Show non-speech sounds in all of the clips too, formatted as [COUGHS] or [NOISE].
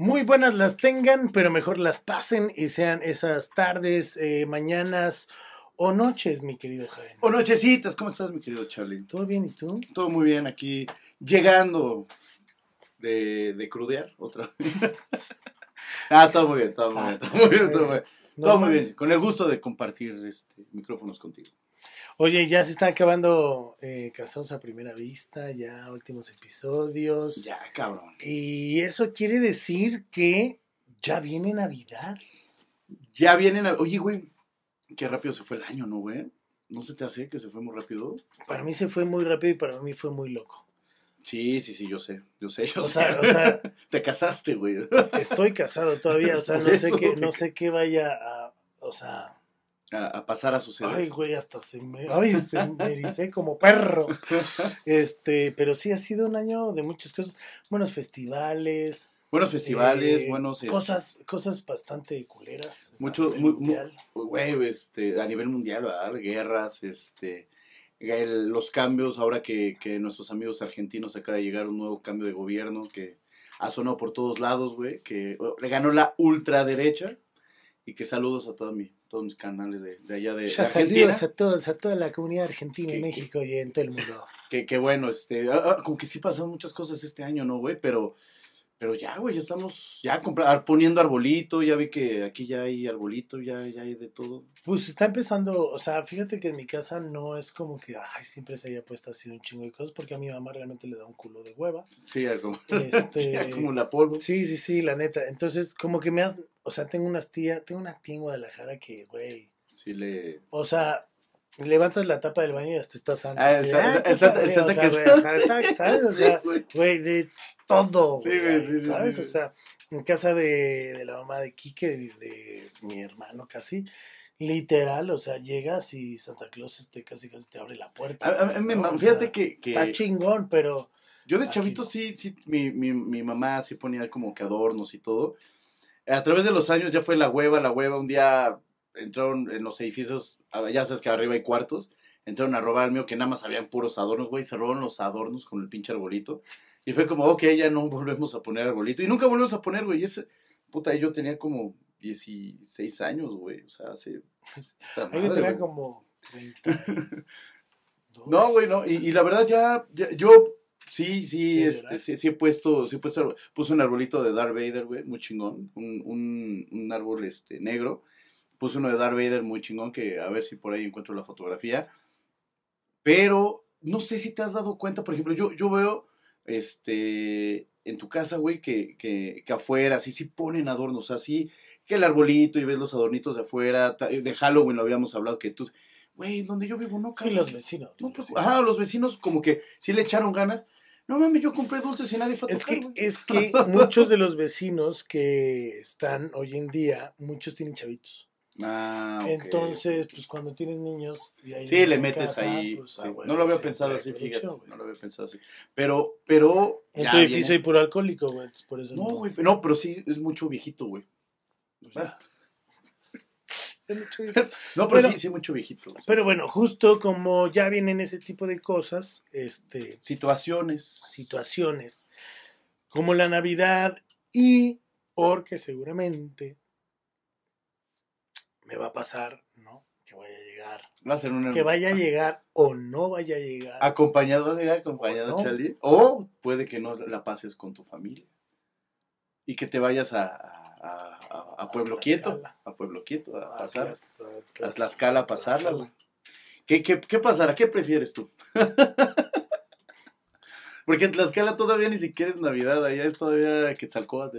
Muy buenas las tengan, pero mejor las pasen y sean esas tardes, eh, mañanas o noches, mi querido Jaime. O nochecitas, ¿cómo estás, mi querido Charlie? ¿Todo bien y tú? Todo muy bien aquí, llegando de, de crudear otra vez. [LAUGHS] ah, todo muy bien, todo muy bien, todo muy bien, todo muy bien. Todo muy bien, con el gusto de compartir este, micrófonos contigo. Oye, ya se están acabando eh, Casados a Primera Vista, ya últimos episodios. Ya, cabrón. Y eso quiere decir que ya viene Navidad. Ya viene Navidad. Oye, güey, qué rápido se fue el año, ¿no, güey? ¿No se te hace que se fue muy rápido? Para mí se fue muy rápido y para mí fue muy loco. Sí, sí, sí, yo sé, yo sé, yo O sé. sea, o sea, [LAUGHS] te casaste, güey. estoy casado todavía, o sea, no sé qué, no sé qué vaya a, o sea, A, a pasar a suceder. ay, güey, hasta se me, ay, se me ericé como perro. [LAUGHS] Este, pero sí ha sido un año de muchas cosas, buenos festivales, Buenos festivales, eh, buenos... es- cosas, cosas bastante culeras. Mucho, muy, güey, este, a nivel mundial, ¿verdad? Guerras, este, el- los cambios, ahora que, que nuestros amigos argentinos acaba de llegar un nuevo cambio de gobierno que ha sonado por todos lados, güey, que le ganó la ultraderecha y que saludos a todos, mi, todos mis canales de, de allá de, de Ya Argentina. saludos a todos, a toda la comunidad argentina Que- en México y en todo el mundo. Que, que bueno, este, ah, ah, como que sí pasaron muchas cosas este año, ¿no, güey? Pero, pero ya, güey, ya estamos ya poniendo arbolito, ya vi que aquí ya hay arbolito, ya, ya hay de todo. Pues está empezando, o sea, fíjate que en mi casa no es como que, ay, siempre se haya puesto así un chingo de cosas, porque a mi mamá realmente le da un culo de hueva. Sí, ya como, [LAUGHS] Este, ya como la polvo. Sí, sí, sí, la neta. Entonces, como que me has, o sea, tengo unas tías, tengo una tía en Guadalajara que, güey, Sí le... o sea, levantas la tapa del baño y hasta estás santo. Ah, ¿sabes? O sea, [LAUGHS] güey. de todo, Sí, güey, sí, sí, ¿sabes? sí, O sea, en casa de, de la mamá de Quique, de, de mi hermano casi, literal, o sea, llegas y Santa Claus este, casi casi te abre la puerta. Fíjate sea, que, que Está chingón, pero... yo de chavito sí, sí mi, mi, mi mamá sí ponía como que adornos y todo. A través de los años ya fue la hueva, la hueva. Un día entraron en los edificios, ya sabes que arriba hay cuartos, entraron a robar el mío que nada más habían puros adornos, güey, se robaron los adornos con el pinche arbolito. Y fue como, ok, ya no volvemos a poner arbolito. Y nunca volvemos a poner, güey. Y ese, puta, yo tenía como 16 años, güey. O sea, hace... madre, tenía como [LAUGHS] 32. No, güey, no. Y, y la verdad ya, ya- yo sí, sí, ¿Qué este, sí, sí he puesto, sí he puesto, puse un arbolito de Darth Vader, güey, muy chingón. Un, un, un árbol este, negro. Puse uno de Darth Vader muy chingón, que a ver si por ahí encuentro la fotografía. Pero no sé si te has dado cuenta, por ejemplo, yo, yo veo este en tu casa, güey, que, que, que afuera, sí, sí ponen adornos, así, que el arbolito y ves los adornitos de afuera, de Halloween lo habíamos hablado, que tú, güey, donde yo vivo no, Y cabrón. los vecinos. No, los pues, vecinos. ajá, los vecinos como que sí le echaron ganas. No mames, yo compré dulces y nadie fue a Es tocar, que, güey. es que muchos de los vecinos que están hoy en día, muchos tienen chavitos. Ah, ok, Entonces, pues cuando tienes niños y hay Sí, le metes casa, ahí. pues, sí. ah, bueno, no lo había sí, pensado así, fíjate. No lo había pensado así. Pero, pero. En ya tu edificio viene- hay puro alcohólico, güey. Por eso No, güey. No, pero sí, es mucho viejito, güey. pues ya. Es mucho- [LAUGHS] No, pero sí, sí, mucho viejito. Pero bueno, justo como ya vienen ese tipo de cosas, este, Situaciones. situaciones como la Navidad y porque seguramente me va a pasar, ¿no? Que vaya a llegar, Va a ser una. que vaya a llegar o no vaya a llegar. Acompañado, vas a llegar acompañado, O no. Charlie. O puede que no la pases con tu familia. Y que te vayas a, a, a- a Pueblo Quieto. A Pueblo Quieto, a pasar. A Tlax- Tlaxcala a pasarla, güey. ¿Qué, qué, ¿Qué pasará? ¿Qué prefieres tú? [LAUGHS] Porque en Tlaxcala todavía ni siquiera es Navidad, allá es todavía Quetzalcóatl.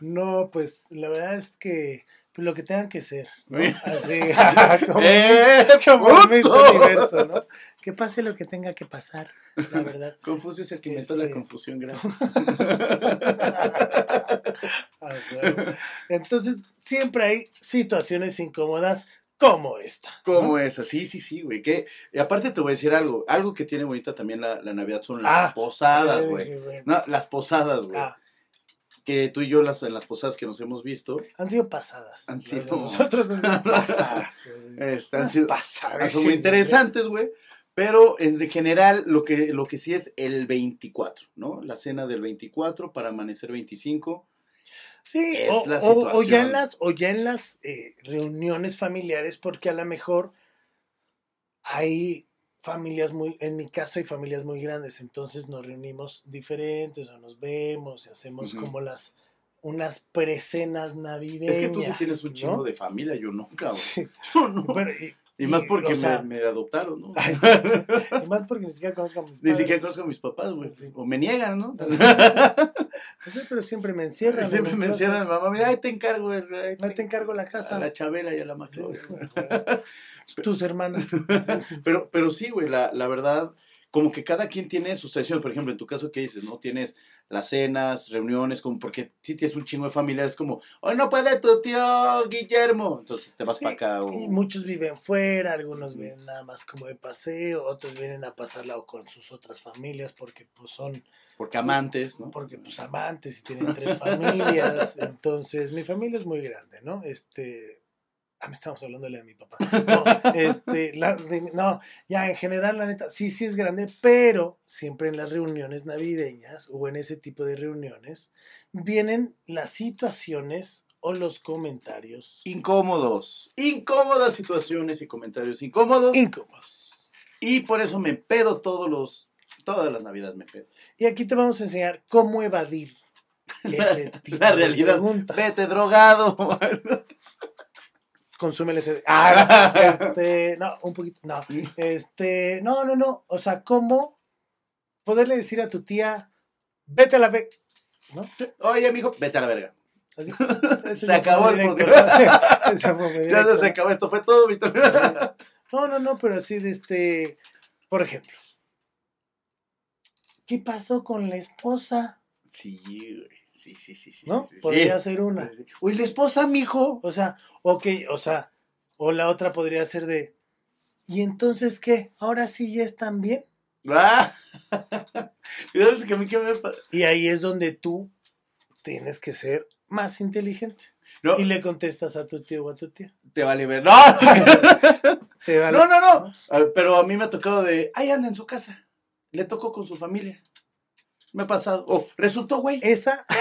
No, pues la verdad es que pues, lo que tengan que ser, ¿no? Así, [LAUGHS] [LAUGHS] como, ¡Eh, como en este universo, ¿no? Que pase lo que tenga que pasar, la verdad. [LAUGHS] Confucio es el que inventó la Este- confusión, gracias. Ah. Entonces, siempre hay situaciones incómodas como esta. ¿no? ¿Cómo es? Sí, sí, sí, güey. Que, y aparte te voy a decir algo. Algo que tiene bonita también la, la Navidad son las Ah, posadas, güey. bueno. No, las posadas, güey. Ah, Que tú y yo las, en las posadas que nos hemos visto, han sido pasadas. Han sido- Nosotros han sido [LAUGHS] pasadas. este, han sido pasadas. son muy interesantes, güey. Pero en general, lo que, lo que sí es el 24, ¿no? La cena del 24 para amanecer 25. Sí, Es o, la o- o ya en las, o ya en las eh, reuniones familiares, porque a lo mejor hay familias muy, en mi caso hay familias muy grandes, entonces nos reunimos diferentes o nos vemos y hacemos como las unas precenas navideñas. Es que tú sí tienes un chingo ¿no? de familia, yo no, cabrón. Sí, [LAUGHS] Yo no. y, y más porque o sea, me, me adoptaron, ¿no? Ay, y más porque ni siquiera conozco a mis Ni padres. siquiera conozco a mis papás, güey. Sí. O me niegan, ¿no? No sé, pero siempre me encierran. Siempre me el encierran, mamá, mira, ahí te encargo. el- ahí Ahí te encargo la a casa. la Chabela y a la [LAUGHS] güey. Tus hermanas. [LAUGHS] Pero, pero sí, güey, la, la verdad, como que cada quien tiene sus tradiciones. Por ejemplo, en tu caso, ¿qué dices? ¿No? Tienes las cenas, reuniones, como porque si tienes un chingo de familia, es como, hoy no puede tu tío Guillermo. Entonces te vas para acá. O... Y muchos viven fuera, algunos vienen nada más como de paseo, otros vienen a pasarla o con sus otras familias porque pues son, Porque amantes, ¿no? porque pues amantes y tienen tres familias. [LAUGHS] Entonces, mi familia es muy grande, ¿no? Este, ah, me estamos hablando de la de mi papá. No, [LAUGHS] este, la de no, ya en general, la neta, sí, sí es grande, pero siempre en las reuniones navideñas o en ese tipo de reuniones vienen las situaciones o los comentarios Incómodos. Incómodas situaciones y comentarios incómodos. incómodos. Y por eso me pedo todos los, todas las navidades me pedo. Y aquí te vamos a enseñar cómo evadir [LAUGHS] ese tipo La de realidad. preguntas. Vete drogado. [LAUGHS] Consume ese. [LAUGHS] Ah, este, no, un poquito. No, este, no, no, no. O sea, ¿cómo poderle decir a tu tía, vete a la ve. ¿No? Oye, mijo, vete a la verga. Así. [LAUGHS] Se acabó el [LAUGHS] muy Ya se acabó, esto fue todo. No, no, no, pero así de este. Por ejemplo, ¿qué pasó con la esposa? Sí, güey. Sí, sí, sí, sí. ¿No? sí. Podría ser una. Uy, la esposa, mijo. O sea, ok, o sea, o la otra podría ser de. ¿Y entonces qué? ¿Ahora sí ya están bien? Ah. [LAUGHS] Y ahí es donde tú tienes que ser más inteligente. No, Y le contestas a tu tío o a tu tía. te vale ver. No, [LAUGHS] Te vale- no, no, no. Pero a mí me ha tocado de, ahí anda en su casa. Le tocó con su familia. Me ha pasado. Oh, resultó, güey. Esa. [LAUGHS]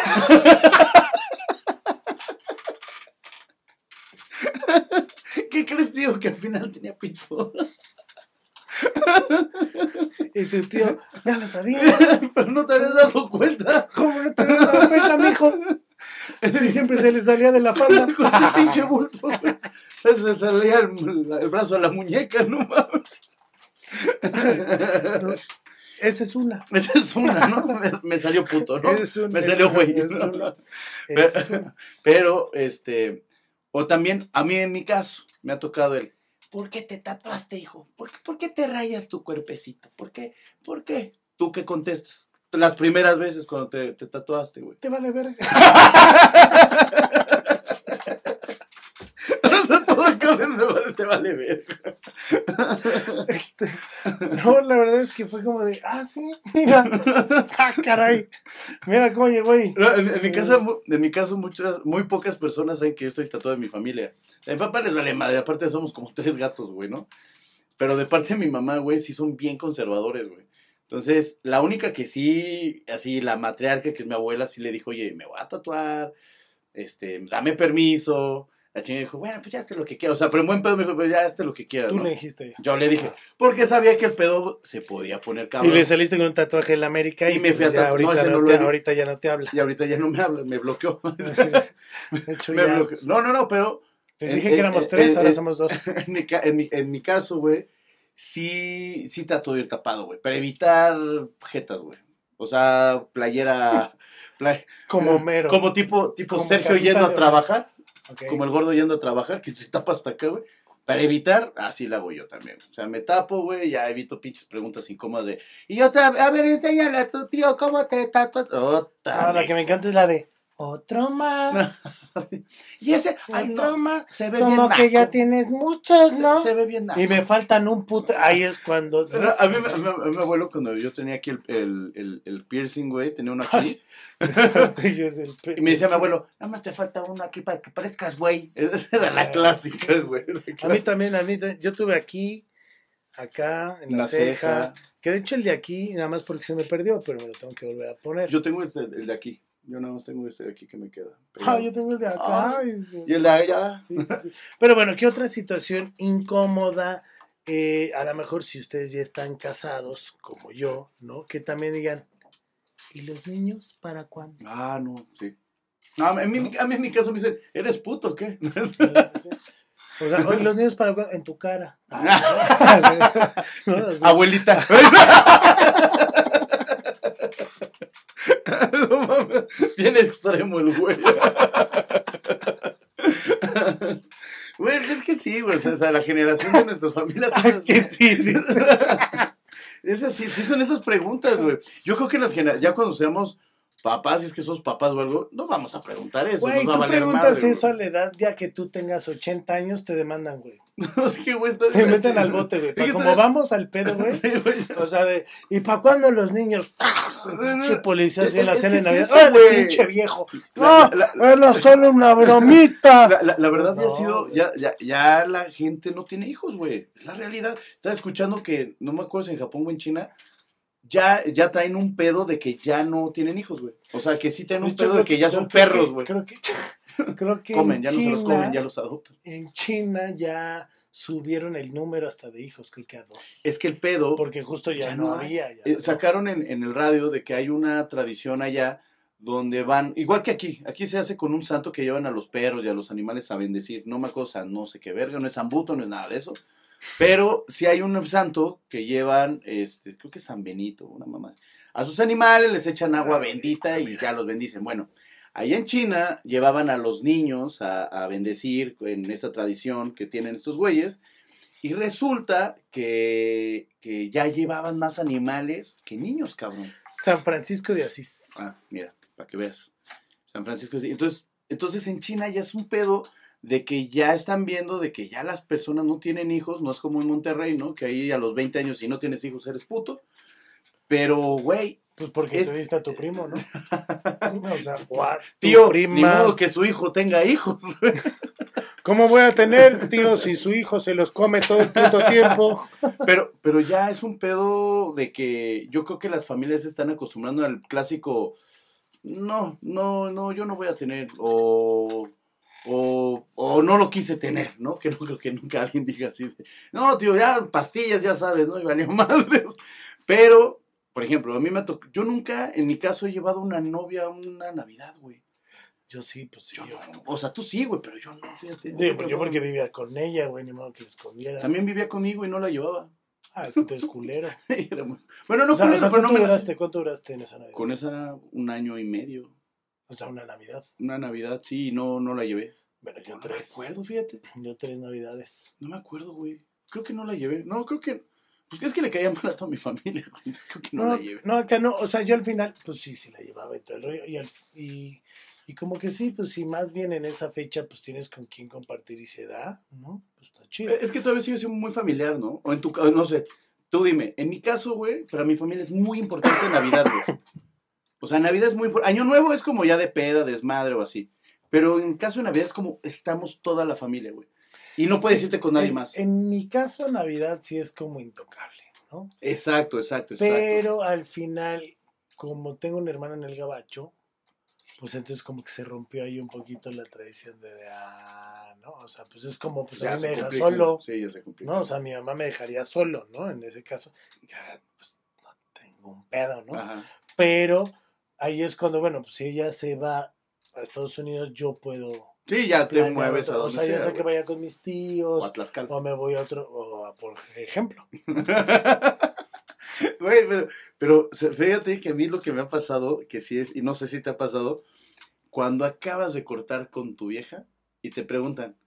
¿Qué crees, tío? Que al final tenía pito. Y tu tío, ya lo sabía. [LAUGHS] Pero no te habías dado cuenta. ¿Cómo no te habías dado cuenta, mijo? Y siempre se le salía de la falda. [LAUGHS] Con ese pinche bulto, güey. Se salía el, el brazo a la muñeca, no mames. Esa es una. [LAUGHS] Esa es una, ¿no? Me, me salió puto, ¿no? Es una, me salió güey. es una. [LAUGHS] Es una. Pero, este, o también, a mí en mi caso, me ha tocado el, ¿por qué te tatuaste, hijo? ¿Por qué, por qué te rayas tu cuerpecito? ¿Por qué? ¿Por qué? ¿Tú qué contestas? Las primeras veces cuando te, te tatuaste, güey. Te vale ver. [LAUGHS] [LAUGHS] Te vale ver. [LAUGHS] Este, no, la verdad es que fue como de, ah, sí, mira. [LAUGHS] Ah, caray. Mira cómo llegó ahí. No, en, en mi casa, mu- en mi caso, muchas, muy pocas personas saben que yo estoy tatuado en mi familia. A mi papá les vale madre, aparte somos como tres gatos, güey, ¿no? Pero de parte de mi mamá, güey, sí son bien conservadores, güey. Entonces, la única que sí, así, la matriarca, que es mi abuela, sí le dijo, oye, me voy a tatuar, este, dame permiso. La chinga dijo, bueno, pues ya hazte lo que quieras. O sea, pero en buen pedo me dijo, pues ya hazte lo que quieras, Tú ¿no? le dijiste. Yo le dije, porque sabía que el pedo se podía poner cabrón. Y le saliste con un tatuaje en la América y, Y me fui pues a ya tatu- no, ahorita, no no te, ahorita ya no te habla. Y ahorita ya no me habla, me bloqueó. [LAUGHS] De hecho, Me ya bloqueó. No, no, no, pero les dije que éramos tres, ahora somos dos. [LAUGHS] en mi, mi, en mi caso, güey, sí, sí trato de ir tapado, güey, para evitar jetas, güey. O sea, playera, [LAUGHS] play- Como Homero. como tipo, tipo Como Sergio yendo a trabajar, Como el gordo yendo a trabajar, que [LAUGHS] se tapa hasta acá, güey. Para evitar, así la hago yo también. O sea, me tapo, güey, ya evito pinches preguntas incómodas de. Y otra, a ver, enséñale a tu tío cómo te tatuas. Otra, Ah, la que me encanta es la de otro más, [LAUGHS] Y ese, ay, otro no, más. se ve Como bien que ya tienes muchos, Se- ¿no? Se, ve bien naco. Y me faltan un puto. Ahí es cuando. A, mí, me- a mí- a mi abuelo, cuando yo tenía aquí el, el, el, el piercing, güey, tenía uno aquí. [LAUGHS] [LAUGHS] Y me decía mi abuelo, nada más te falta uno aquí para que parezcas, güey. Esa era la clásica, güey. A mí también, a mí. Yo tuve aquí, acá, en la, ceja. Que de hecho el de aquí, nada más porque se me perdió, pero me lo tengo que volver a poner. Yo tengo este, el de aquí. Yo nada más tengo este de aquí que me queda. [LAUGHS] Ah, yo tengo el de acá. y el de allá. Sí, sí, sí. Pero bueno, ¿qué otra situación incómoda? Eh, a lo mejor si ustedes ya están casados, como yo, ¿no? Que también digan, ¿y los niños para cuándo? Ah, no, sí. No, a, mí, a mí en mi caso me dicen, ¿eres puto o qué? [LAUGHS] O sea, ¿y los niños para cuándo? En tu cara. [LAUGHS] ¿No? Abuelita. [LAUGHS] no mames, bien extremo el güey. [LAUGHS] Güey, es que sí, güey. O sea, la generación de nuestras familias. Es [LAUGHS] que sí. Es así, sí son esas preguntas, güey. Yo creo que las ya cuando seamos papás, si es que sos papás o algo, no vamos a preguntar eso. Güey, nos va tú a preguntas madre, eso a la edad, ya que tú tengas 80 años, te demandan, güey. [LAUGHS] No, es que, güey, Te meten al bote, güey. [LAUGHS] Como vamos al pedo, güey. [LAUGHS] Sí, güey. O sea, de, ¿y para cuándo los niños? Pinche policía así en la cena de Navidad. es eso, ¡Órale, güey! pinche viejo! ¡No! ¡Era solo una bromita! La, la- la verdad ya No, ha sido, ya, ya, ya la gente no tiene hijos, güey. Es la realidad. Estaba escuchando que, no me acuerdo si en Japón o en China, ya, ya traen un pedo de que ya no tienen hijos, güey. O sea, que sí tienen De un hecho, pedo creo de que ya son perros, güey. Creo que, [LAUGHS] creo que Comen, en ya no se los comen, ya los adoptan. En China ya subieron el número hasta de hijos, creo que a dos. Es que el pedo, Porque justo ya, Ya no, había. ya eh, sacaron en, en el radio de que hay una tradición allá donde van, igual que aquí, aquí se hace con un santo que llevan a los perros y a los animales a bendecir. No me acuerdo, no sé qué verga, no es Zambuto, no es nada de eso. Pero sí hay un santo que llevan, este, creo que es San Benito, una mamá. A sus animales les echan agua bendita y ya los bendicen. Bueno, allá en China llevaban a los niños a, a bendecir en esta tradición que tienen estos güeyes. Y resulta que, que ya llevaban más animales que niños, cabrón. San Francisco de Asís. Ah, mira, para que veas. San Francisco. sí. Entonces, entonces en China ya es un pedo de que ya están viendo de que ya las personas no tienen hijos, no es como en Monterrey, ¿no? Que ahí a los 20 años si no tienes hijos eres puto. Pero, güey, Pues porque Es- te diste a tu primo, ¿no? [LAUGHS] o sea, [LAUGHS] what, tío, ni prima. modo que su hijo tenga hijos. [LAUGHS] ¿Cómo voy a tener, tío, si su hijo se los come todo el puto tiempo? Pero, pero ya es un pedo de que yo creo que las familias se están acostumbrando al clásico, no, no, no, yo no voy a tener, o, o, o no lo quise tener, ¿no? Que no creo que nunca alguien diga así, de, no, tío, ya pastillas, ya sabes, ¿no? Y valió [LAUGHS] madres. Pero, por ejemplo, a mí me tocó, yo nunca, en mi caso, he llevado una novia a una Navidad, güey. Yo sí, pues. Yo Yo, no, o sea, tú sí, güey, pero yo no, fíjate. Digo, pues yo porque vivía con ella, güey, ni modo que le escondiera. También vivía conmigo y no la llevaba. Ah, es que tú eres culero. [LAUGHS] Bueno, no o sea, o pero no ¿cuánto, me la duraste, ¿cuánto duraste en esa Navidad? Con esa un año y medio. O sea, una Navidad. Una Navidad, sí, y no, no la llevé. Bueno, yo No me tres. acuerdo, fíjate. Yo tres Navidades. No me acuerdo, güey. Creo que no la llevé. No, creo que. Pues es que le caía mal a toda mi [LAUGHS] familia, güey. Entonces creo que no, No, la llevé. no, acá no. O sea, yo al final, pues sí, sí la llevaba y todo el rollo. Y, al- y, y como que sí, pues sí, más bien en esa fecha, pues tienes con quién compartir y se da, ¿no? Pues está chido. Es que todavía sigue siendo muy familiar, ¿no? O en tu caso, no sé. Tú dime, en mi caso, güey, para mi familia es muy importante [COUGHS] Navidad, güey. O sea, Navidad es muy importante. Año Nuevo es como ya de peda, desmadre o así. Pero en caso de Navidad es como estamos toda la familia, güey. Y no puedes Sí, irte con nadie en, más. En mi caso, Navidad sí es como intocable, ¿no? Exacto, exacto, exacto. Pero al final, como tengo un hermano en el gabacho, pues entonces como que se rompió ahí un poquito la tradición de, de, ah, ¿no? O sea, pues es como, pues a Ya mí se me deja complica. solo, Sí, ya se complica. ¿no? O sea, mi mamá me dejaría solo, ¿no? En ese caso, ya, pues no tengo un pedo, ¿no? Ajá. Pero ahí es cuando, bueno, pues si ella se va a Estados Unidos, yo puedo... Sí, ya te mueves a donde O sea, ya sea, sea que vaya con mis O tíos, a Tlaxcala. o me voy a otro, o a, por ejemplo. [LAUGHS] Güey, pero, pero fíjate que a mí lo que me ha pasado, que sí es, y no sé si te ha pasado, cuando acabas de cortar con tu vieja y te preguntan,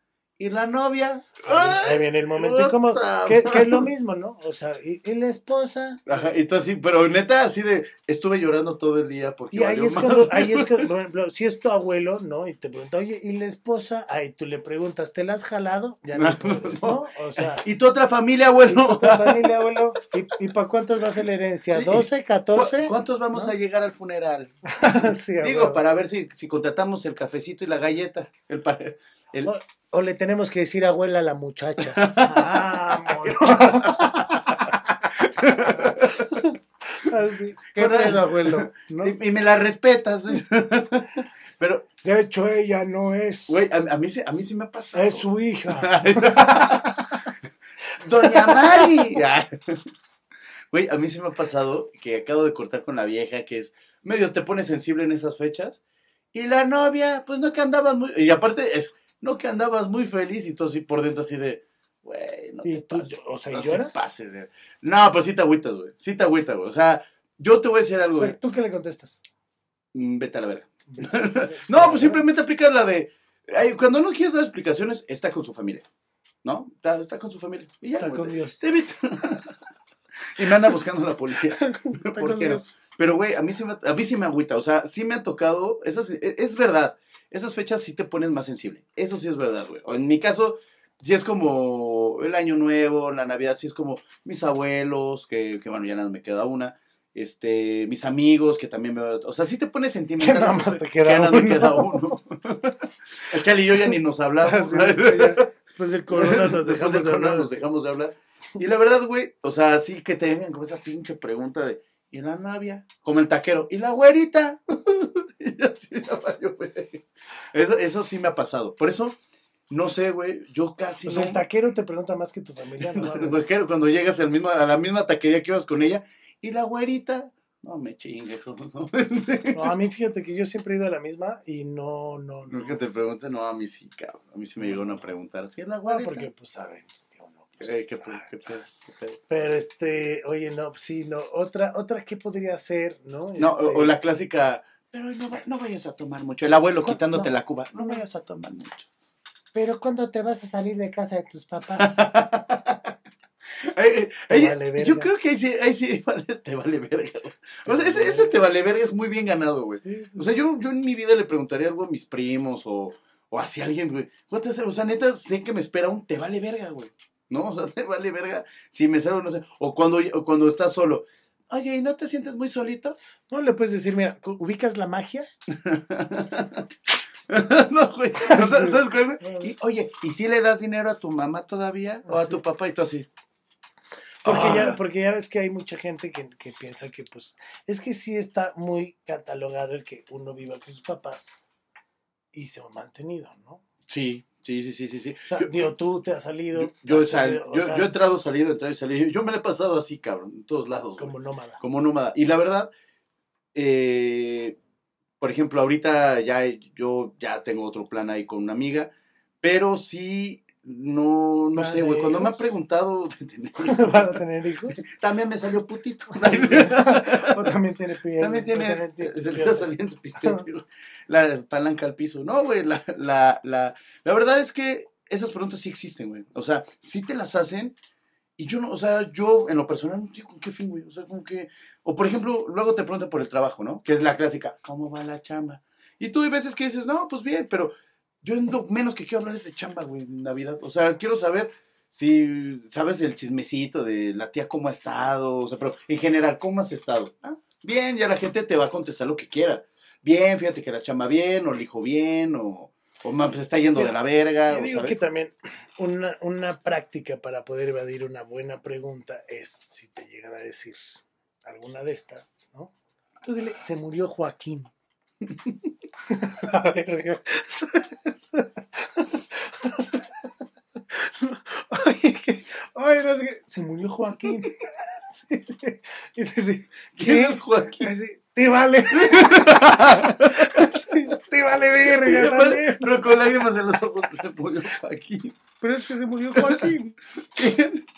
¿y la novia? Ahí viene el momento incómodo, que, que es lo mismo, ¿no? O sea, ¿y, y la esposa? Ajá, y tú así, pero neta, así de, estuve llorando todo el día porque Y ahí es cuando, ahí es que, [LAUGHS] por ejemplo, si es tu abuelo, ¿no? Y te pregunta, oye, ¿y la esposa? Ahí tú le preguntas, ¿te la has jalado? Ya no puedes, ¿no? O sea, [LAUGHS] ¿Y tu otra familia, ¿y abuelo? tu otra familia, abuelo? ¿Y, y para cuántos va a ser la herencia? ¿Y- ¿12, ¿Cu- 14? ¿Cuántos vamos ¿No? a llegar al funeral? [LAUGHS] Sí, Digo, para ver si, si contratamos el cafecito y la galleta. El, pa- el- O, o le tenemos que decir abuela a la muchacha. [LAUGHS] Ah. Así. [LAUGHS] ¿Qué pedo, abuelo? ¿No? Y, y me la respetas. [LAUGHS] Pero, De hecho, ella no es. güey, a, a mí, sí- a mí sí me ha pasado. Es su hija. Doña Mari. Güey, a mí sí me ha pasado que acabo de cortar con la vieja, que es medio te pone sensible en esas fechas. Y la novia, pues no que andabas muy. Y aparte es, no que andabas muy feliz y tú así por dentro así de. Güey, no ¿Y te tú, pases. o sea, no ¿y te lloras? pases, güey. No, pues sí te agüitas, güey. Sí te agüitas, güey. O sea, yo te voy a decir algo, O sea, güey. ¿Tú qué le contestas? Mm, Vete a la verga. [LAUGHS] No, pues simplemente aplicas la de. ay, cuando no quieres dar explicaciones, está con su familia. ¿No? Está, está con su familia. Y ya, Está güey, con Dios. te [LAUGHS] y me anda buscando la policía. [LAUGHS] Pero, güey, a mí sí me, a mí sí me agüita. O sea, sí me ha tocado. Esas, es, es verdad. Esas fechas sí te ponen más sensible. Eso sí es verdad, güey. En mi caso, sí es como el Año Nuevo, la Navidad, sí es como mis abuelos, que, que bueno, ya nada me queda una. Este, mis amigos, que también me. O sea, sí te pone sentimental. Que nada más te queda que nada me uno. queda uno. [LAUGHS] El Chale y yo ya ni nos hablamos. Después del corona nos dejamos del de corona hablar. nos dejamos de hablar. Y la verdad, güey, o sea, sí que te vengan con esa pinche pregunta de, ¿y la novia? Como el taquero, ¿y la güerita? [LAUGHS] [LAUGHS] Eso, eso sí me ha pasado. Por eso, no sé, güey, yo casi O sea, no... el taquero te pregunta más que tu familia. No, [LAUGHS] el taquero, cuando llegas al mismo, a la misma taquería que ibas con ella, ¿y la güerita? No me chingues, no. [LAUGHS] No, a mí fíjate que yo siempre he ido a la misma y no, no, no. Nunca te preguntan, no, a mí sí, cabrón. A mí sí me llegaron a preguntar, ¿sí es la No, güerita? porque pues saben. que uno, Eh, ¿qué, sabe. qué pedo, qué pedo? Pero este, oye, no, sí, no. Otra, otra, ¿qué podría ser, no? No, Este, o, o la clásica, pero no, va- no vayas a tomar mucho. El abuelo ¿Cu- quitándote no? la cuba, no vayas a tomar mucho. Pero ¿cuándo te vas a salir de casa de tus papás? [LAUGHS] Vale yo creo que ahí sí, ahí sí [LAUGHS] vale- te vale verga. O sea, ese, ese te vale verga es muy bien ganado, güey. O sea, yo, yo en mi vida le preguntaría algo a mis primos o, o hacia alguien, güey. O sea, neta, sé que me espera un te vale verga, güey. ¿No? O sea, [LAUGHS] te vale verga si me salgo, no sé. O cuando, o cuando estás solo. Oye, ¿y no te sientes muy solito? No le puedes decir, mira, ¿ubicas la magia? [LAUGHS] no, güey. ¿Sabes cuál. Y, oye, ¿y si le das dinero a tu mamá todavía? ¿O a tu papá? Y tú así. Porque, Ah. ya, porque ya ves que hay mucha gente que, que piensa que, pues, es que sí está muy catalogado el que uno viva con sus papás y se ha mantenido, ¿no? Sí, sí, sí, sí, sí. sí. O sea, Yo- digo, tú te has salido. Yo, has sea, he entrado, salido, entrado y salido. Yo me lo he pasado así, cabrón, en todos lados. güey. como nómada. como nómada. Y la verdad, eh, por ejemplo, ahorita ya yo ya tengo otro plan ahí con una amiga, pero sí, no, no ¿Plan sé, güey, cuando me ha hijos? preguntado de tener [LAUGHS] ¿Van a tener hijos? también me salió putito. [LAUGHS] [LAUGHS] ¿O también tiene piel? también tiene, se le está saliendo güey. la palanca al piso. No, güey, la, la, la, la verdad es que esas preguntas sí existen, güey. O sea, sí te las hacen y yo no, o sea, yo en lo personal no digo con qué fin, güey. O sea, como que, o por ejemplo, luego te preguntan por el trabajo, ¿no? Que es la clásica, ¿cómo va la chamba? Y tú hay veces que dices, no, pues bien, pero yo lo menos que quiero hablar es de chamba, güey, en Navidad. O sea, quiero saber si sabes el chismecito de la tía cómo ha estado, o sea, pero en general, ¿cómo has estado? Ah, bien, ya la gente te va a contestar lo que quiera. Bien, fíjate que la chamba bien, o el hijo bien, o, o ma, pues, está yendo de la verga. Yo digo ¿sabes? que también una, una práctica para poder evadir una buena pregunta es si te llegan a decir alguna de estas, ¿no? Tú dile, se murió Joaquín. [LAUGHS] [LAUGHS] A ver, [LAUGHS] Oye, que- oye, no sé qué, se murió Joaquín. [LAUGHS] Y ¿Quién ¿qué? es Joaquín? Te vale. Te vale verga también. Pero con lágrimas en los ojos se murió Joaquín. Pero es que se murió Joaquín.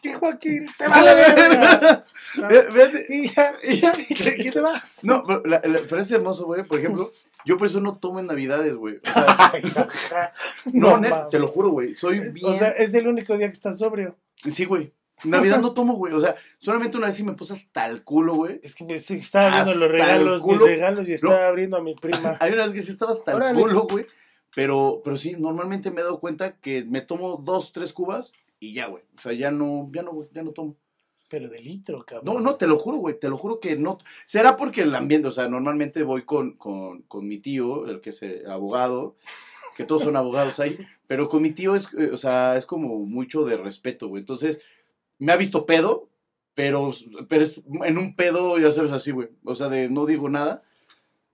¿Qué Joaquín? ¡Te vale verga! Fíjate, Y ya, y ya, y te, vas. No, pero, la- la- pero es hermoso, güey. Por ejemplo, yo por eso no tomo en Navidades, güey. O sea, [LAUGHS] [LAUGHS] no, No, net, mames. te lo juro, güey. Soy bien. O sea, es el único día que estás sobrio. sí, güey. Navidad no tomo, güey. O sea, solamente una vez sí me puse hasta el culo, güey. Es que me- estaba viendo los regalos, mis regalos y estaba abriendo a mi prima. [LAUGHS] Hay una vez que sí estaba hasta Órale. el culo, güey. Pero, pero sí, normalmente me he dado cuenta que me tomo dos, tres cubas y ya, güey. O sea, ya no, ya no, ya no tomo. Pero de litro, cabrón. No, no, te lo juro, güey, te lo juro que no. Será porque el ambiente, o sea, normalmente voy con, con, con mi tío, el que es eh, abogado, que todos son abogados ahí, [LAUGHS] pero con mi tío es, eh, o sea, es como mucho de respeto, güey. Entonces, me ha visto pedo pero, pero es en un pedo, ya sabes, así, güey. O sea, de no digo nada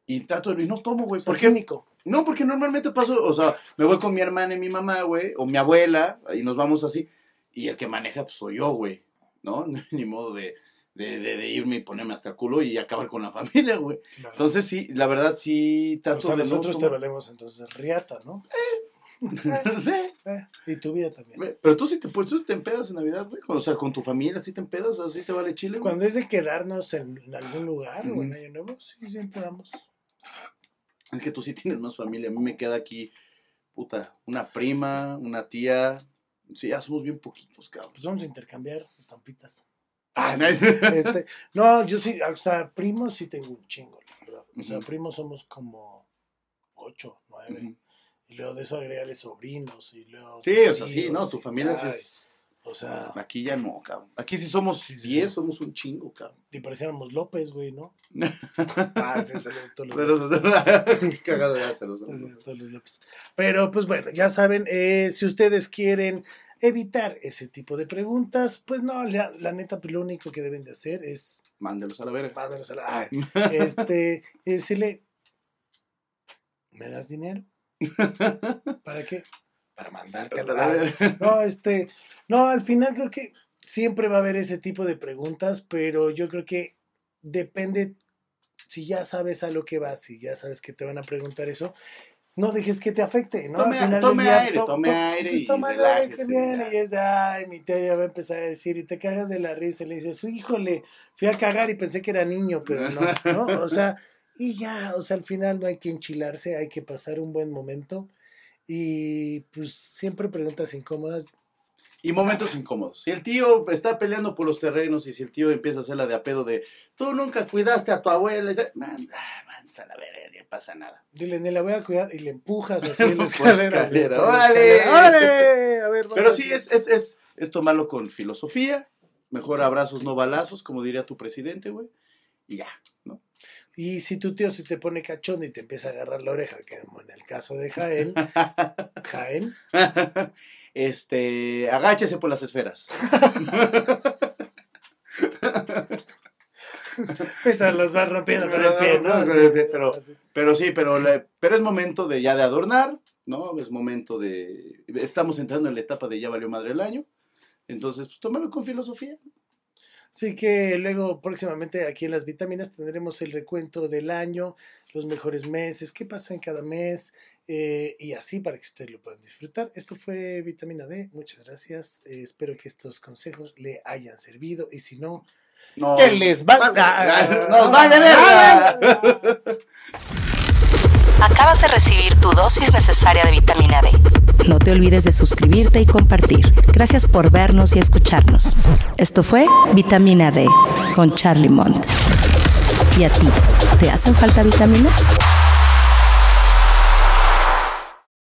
y trato de, y no tomo, güey. ¿Por ¿Por qué? qué? No, porque normalmente paso, o sea, me voy con mi hermana y mi mamá, güey, o mi abuela, y nos vamos así, y el que maneja, pues soy yo, güey, ¿no? [LAUGHS] Ni modo de, de, de, de irme y ponerme hasta el culo y acabar con la [LAUGHS] familia, güey. Claro. Entonces, sí, la verdad, sí o trato sea, de no nosotros te valemos entonces riata, ¿no? [LAUGHS] sí, Eh, y tu vida también. pero tú sí te, pues, tú te empedas en Navidad, güey, o sea, con tu familia, sí te empedas, o sea, sí te vale chile, güey. Cuando es de quedarnos en, en algún lugar o en. Año Nuevo, sí, siempre damos. Es que tú sí tienes más familia, a mí me queda aquí, puta, una prima, una tía, sí, ya somos bien poquitos, cabrón. Pues vamos a intercambiar estampitas. Ah, sí. Este, no, yo sí, o sea, primos sí tengo un chingo, la verdad. O sea, primos somos como ocho, nueve. Y luego de eso agregarle sobrinos y luego... Sí, o sea, sí, no, tu familia es... O sea, Aquí ya no, cabrón. Aquí sí somos Sí, sí, 10, sí. somos un chingo, cabrón. y pareciéramos López, güey, ¿no? [LAUGHS] Ah, sí, [LAUGHS] saludos a todos los Pero, [LAUGHS] cagado de a todos los López. Pero, pues bueno, ya saben, eh, si ustedes quieren evitar ese tipo de preguntas, pues no, la, la neta, pues lo único que deben de hacer es Mándelos a la verga. mándanos a la... ay, este, y decirle, ¿me das dinero? ¿Para qué? Para mandarte a la... No, este, no, al final creo que siempre va a haber ese tipo de preguntas, pero yo creo que depende, si ya sabes a lo que vas, si ya sabes que te van a preguntar eso, no dejes que te afecte, ¿no? Tome- Al final tome día, aire, to- tome to- aire pues y toma el aire que viene y es de, ay, mi tía ya va a empezar a decir, y te cagas de la risa y le dices, híjole, fui a cagar y pensé que era niño, pero no, ¿no? O sea, y ya, o sea, al final no hay que enchilarse, hay que pasar un buen momento y pues siempre preguntas incómodas. Y momentos incómodos. Si el tío está peleando por los terrenos y si el tío empieza a hacer la de a pedo de tú nunca cuidaste a tu abuela, man, a la verga, no pasa nada. Dile, ni la voy a cuidar y le empujas [LAUGHS] así en la escalera. ¡órale! A ver, Pero sí, es, es, es, es tomarlo con filosofía. Mejor abrazos, no balazos, como diría tu presidente, güey. Y ya, ¿no? Y si tu tío se te pone cachondo y te empieza a agarrar la oreja, que como en el caso de Jaén, [LAUGHS] Jaén, este, agáchese por las esferas. [LAUGHS] mientras los vas rompiendo con el pie, ¿no? Con el pie, pero- sí, pero, le- pero es momento de ya de adornar, ¿no? Es momento de... Estamos entrando en la etapa de ya valió madre el año. Entonces, pues tómalo con filosofía. Así que luego próximamente aquí en las vitaminas tendremos el recuento del año, los mejores meses, qué pasó en cada mes eh, y así para que ustedes lo puedan disfrutar. Esto fue Vitamina D, muchas gracias. eh, espero que estos consejos le hayan servido y si no, No, que les va [LAUGHS] ¡Nos vale verga! Acabas de recibir tu dosis necesaria de vitamina D. No te olvides de suscribirte y compartir. Gracias por vernos y escucharnos. Esto fue Vitamina D con Charlie Mont. ¿Y a ti? ¿Te hacen falta vitaminas?